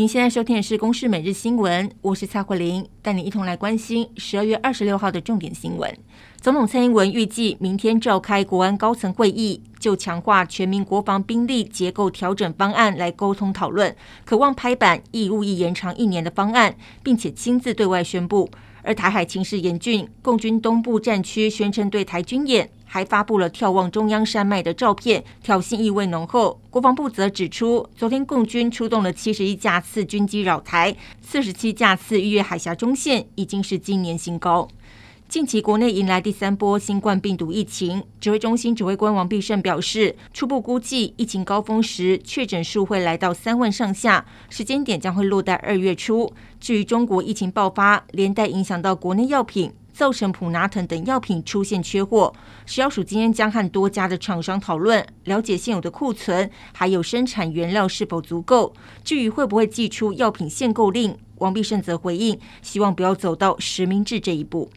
您现在收听的是《公视每日新闻》，我是蔡慧玲，带你一同来关心十二月二十六号的重点新闻。总统蔡英文预计明天召开国安高层会议，就强化全民国防兵力结构调整方案来沟通讨论，渴望拍板义务役延长一年的方案，并且亲自对外宣布。而台海情势严峻，共军东部战区宣称对台军演，还发布了眺望中央山脉的照片，挑衅意味浓厚。国防部则指出，昨天共军出动了七十一架次军机扰台，四十七架次逾越海峡中线，已经是今年新高。近期国内迎来第三波新冠病毒疫情，指挥中心指挥官王必胜表示，初步估计疫情高峰时确诊数会来到三万上下，时间点将会落在二月初。至于中国疫情爆发，连带影响到国内药品，造成普拿疼等药品出现缺货。食药署今天将和多家的厂商讨论，了解现有的库存还有生产原料是否足够。至于会不会寄出药品限购令，王必胜则回应，希望不要走到实名制这一步。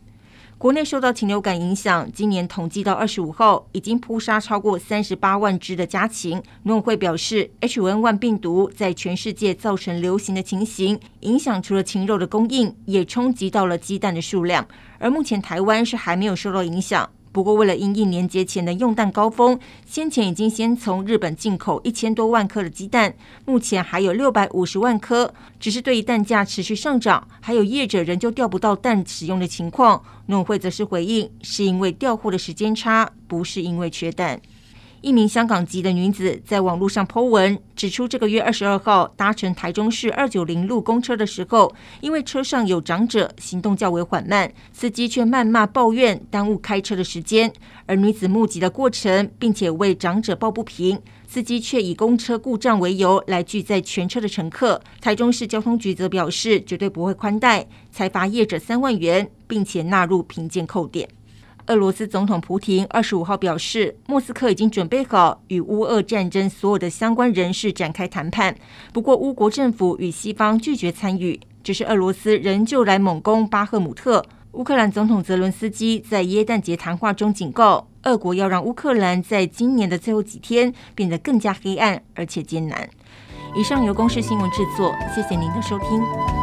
国内受到禽流感影响，今年统计到二十五号，已经扑杀超过三十八万只的家禽。农委会表示，H5N1 病毒在全世界造成流行的情形，影响除了禽肉的供应，也冲击到了鸡蛋的数量。而目前台湾是还没有受到影响。不过，为了因应年节前的用蛋高峰，先前已经先从日本进口一千多万颗的鸡蛋，目前还有六百五十万颗。只是对于蛋价持续上涨，还有业者仍旧调不到蛋使用的情况，农会则是回应，是因为调货的时间差，不是因为缺蛋。一名香港籍的女子在网络上 po 文，指出这个月二十二号搭乘台中市二九零路公车的时候，因为车上有长者，行动较为缓慢，司机却谩骂抱怨，耽误开车的时间。而女子目击的过程，并且为长者抱不平，司机却以公车故障为由来拒载全车的乘客。台中市交通局则表示，绝对不会宽待，裁罚业者三万元，并且纳入评鉴扣点。俄罗斯总统普廷二十五号表示，莫斯科已经准备好与乌俄战争所有的相关人士展开谈判。不过，乌国政府与西方拒绝参与。只是俄罗斯仍旧来猛攻巴赫姆特。乌克兰总统泽伦斯基在耶诞节谈话中警告，俄国要让乌克兰在今年的最后几天变得更加黑暗而且艰难。以上由公视新闻制作，谢谢您的收听。